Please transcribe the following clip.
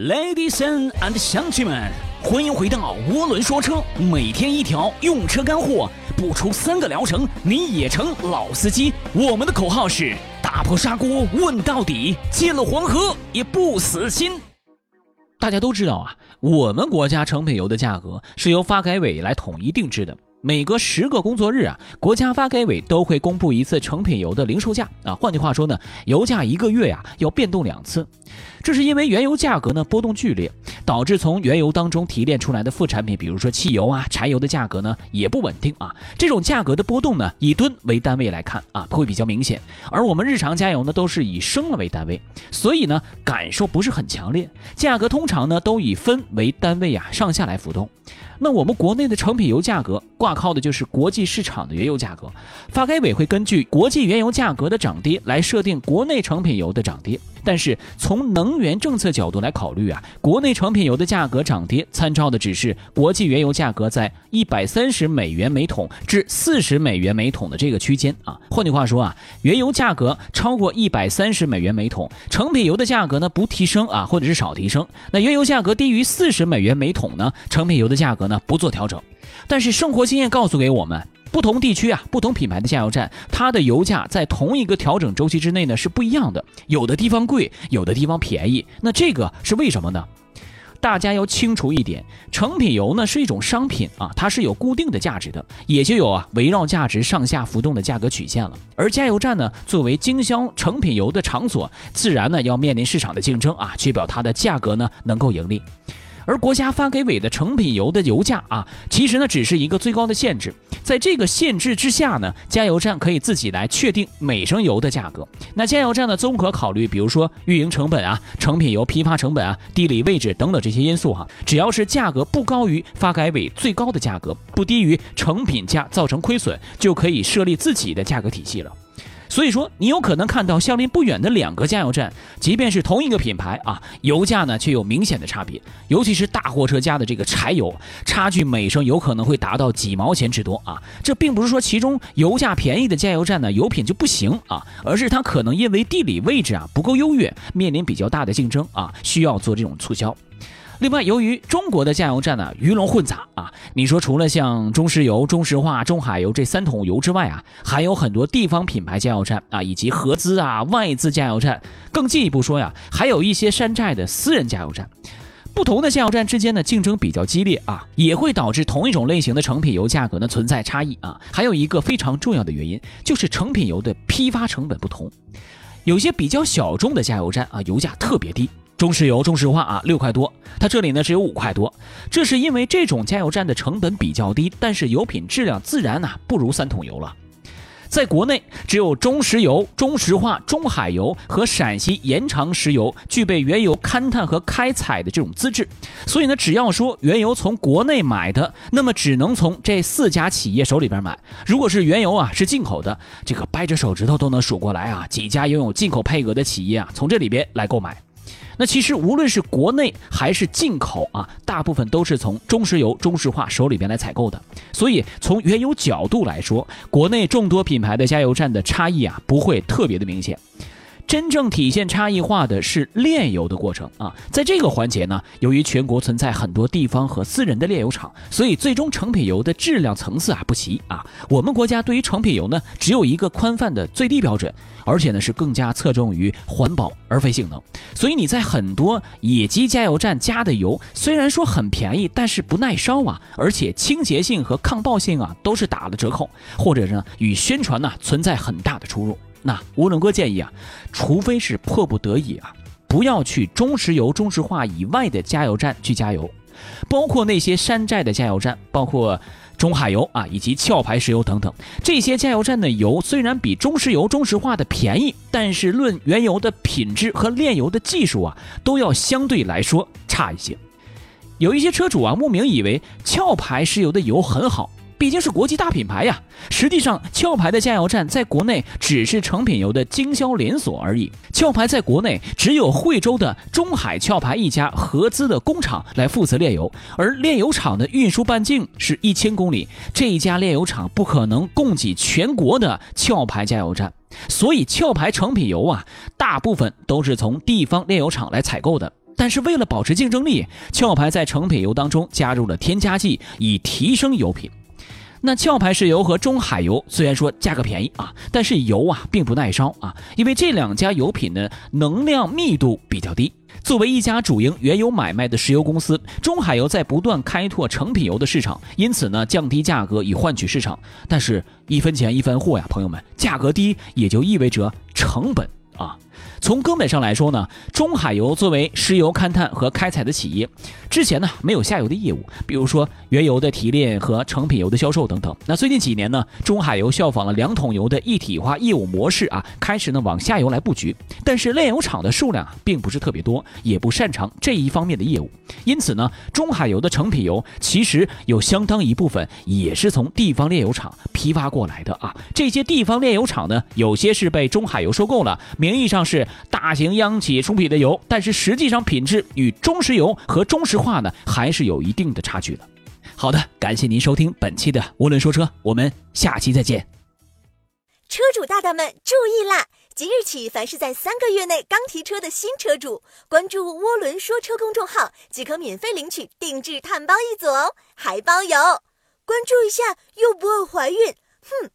Ladies and 乡亲们，欢迎回到涡轮说车，每天一条用车干货，不出三个疗程你也成老司机。我们的口号是打破砂锅问到底，进了黄河也不死心。大家都知道啊，我们国家成品油的价格是由发改委来统一定制的。每隔十个工作日啊，国家发改委都会公布一次成品油的零售价啊。换句话说呢，油价一个月呀要变动两次。这是因为原油价格呢波动剧烈，导致从原油当中提炼出来的副产品，比如说汽油啊、柴油的价格呢也不稳定啊。这种价格的波动呢，以吨为单位来看啊，会比较明显。而我们日常加油呢，都是以升了为单位，所以呢感受不是很强烈。价格通常呢都以分为单位啊，上下来浮动。那我们国内的成品油价格挂靠的就是国际市场的原油价格，发改委会根据国际原油价格的涨跌来设定国内成品油的涨跌。但是从能源政策角度来考虑啊，国内成品油的价格涨跌参照的只是国际原油价格在一百三十美元每桶至四十美元每桶的这个区间啊。换句话说啊，原油价格超过一百三十美元每桶，成品油的价格呢不提升啊，或者是少提升。那原油价格低于四十美元每桶呢，成品油的价格呢不做调整。但是生活经验告诉给我们。不同地区啊，不同品牌的加油站，它的油价在同一个调整周期之内呢是不一样的。有的地方贵，有的地方便宜。那这个是为什么呢？大家要清楚一点，成品油呢是一种商品啊，它是有固定的价值的，也就有啊围绕价值上下浮动的价格曲线了。而加油站呢，作为经销成品油的场所，自然呢要面临市场的竞争啊，确保它的价格呢能够盈利。而国家发改委的成品油的油价啊，其实呢只是一个最高的限制，在这个限制之下呢，加油站可以自己来确定每升油的价格。那加油站呢综合考虑，比如说运营成本啊、成品油批发成本啊、地理位置等等这些因素哈，只要是价格不高于发改委最高的价格，不低于成品价，造成亏损，就可以设立自己的价格体系了。所以说，你有可能看到相邻不远的两个加油站，即便是同一个品牌啊，油价呢却有明显的差别。尤其是大货车加的这个柴油，差距每升有可能会达到几毛钱之多啊！这并不是说其中油价便宜的加油站呢油品就不行啊，而是它可能因为地理位置啊不够优越，面临比较大的竞争啊，需要做这种促销。另外，由于中国的加油站呢鱼龙混杂啊，你说除了像中石油、中石化、中海油这三桶油之外啊，还有很多地方品牌加油站啊，以及合资啊、外资加油站。更进一步说呀，还有一些山寨的私人加油站。不同的加油站之间的竞争比较激烈啊，也会导致同一种类型的成品油价格呢存在差异啊。还有一个非常重要的原因，就是成品油的批发成本不同。有些比较小众的加油站啊，油价特别低。中石油、中石化啊，六块多，它这里呢只有五块多，这是因为这种加油站的成本比较低，但是油品质量自然呢不如三桶油了。在国内，只有中石油、中石化、中海油和陕西延长石油具备原油勘探和开采的这种资质，所以呢，只要说原油从国内买的，那么只能从这四家企业手里边买。如果是原油啊是进口的，这个掰着手指头都能数过来啊，几家拥有进口配额的企业啊，从这里边来购买。那其实无论是国内还是进口啊，大部分都是从中石油、中石化手里边来采购的。所以从原油角度来说，国内众多品牌的加油站的差异啊，不会特别的明显。真正体现差异化的是炼油的过程啊，在这个环节呢，由于全国存在很多地方和私人的炼油厂，所以最终成品油的质量层次啊不齐啊。我们国家对于成品油呢，只有一个宽泛的最低标准，而且呢是更加侧重于环保而非性能。所以你在很多野鸡加油站加的油，虽然说很便宜，但是不耐烧啊，而且清洁性和抗爆性啊都是打了折扣，或者呢与宣传呢存在很大的出入。那吴伦哥建议啊，除非是迫不得已啊，不要去中石油、中石化以外的加油站去加油，包括那些山寨的加油站，包括中海油啊，以及壳牌石油等等。这些加油站的油虽然比中石油、中石化的便宜，但是论原油的品质和炼油的技术啊，都要相对来说差一些。有一些车主啊，慕名以为壳牌石油的油很好。毕竟是国际大品牌呀，实际上壳牌的加油站在国内只是成品油的经销连锁而已。壳牌在国内只有惠州的中海壳牌一家合资的工厂来负责炼油，而炼油厂的运输半径是一千公里，这一家炼油厂不可能供给全国的壳牌加油站，所以壳牌成品油啊，大部分都是从地方炼油厂来采购的。但是为了保持竞争力，壳牌在成品油当中加入了添加剂，以提升油品。那壳牌石油和中海油虽然说价格便宜啊，但是油啊并不耐烧啊，因为这两家油品呢能量密度比较低。作为一家主营原油买卖的石油公司，中海油在不断开拓成品油的市场，因此呢降低价格以换取市场。但是，一分钱一分货呀，朋友们，价格低也就意味着成本。啊，从根本上来说呢，中海油作为石油勘探和开采的企业，之前呢没有下游的业务，比如说原油的提炼和成品油的销售等等。那最近几年呢，中海油效仿了两桶油的一体化业务模式啊，开始呢往下游来布局。但是炼油厂的数量啊并不是特别多，也不擅长这一方面的业务，因此呢，中海油的成品油其实有相当一部分也是从地方炼油厂批发过来的啊。这些地方炼油厂呢，有些是被中海油收购了。名义上是大型央企出品的油，但是实际上品质与中石油和中石化呢还是有一定的差距的。好的，感谢您收听本期的涡轮说车，我们下期再见。车主大大们注意啦！即日起，凡是在三个月内刚提车的新车主，关注“涡轮说车”公众号即可免费领取定制碳包一组哦，还包邮。关注一下又不会怀孕，哼。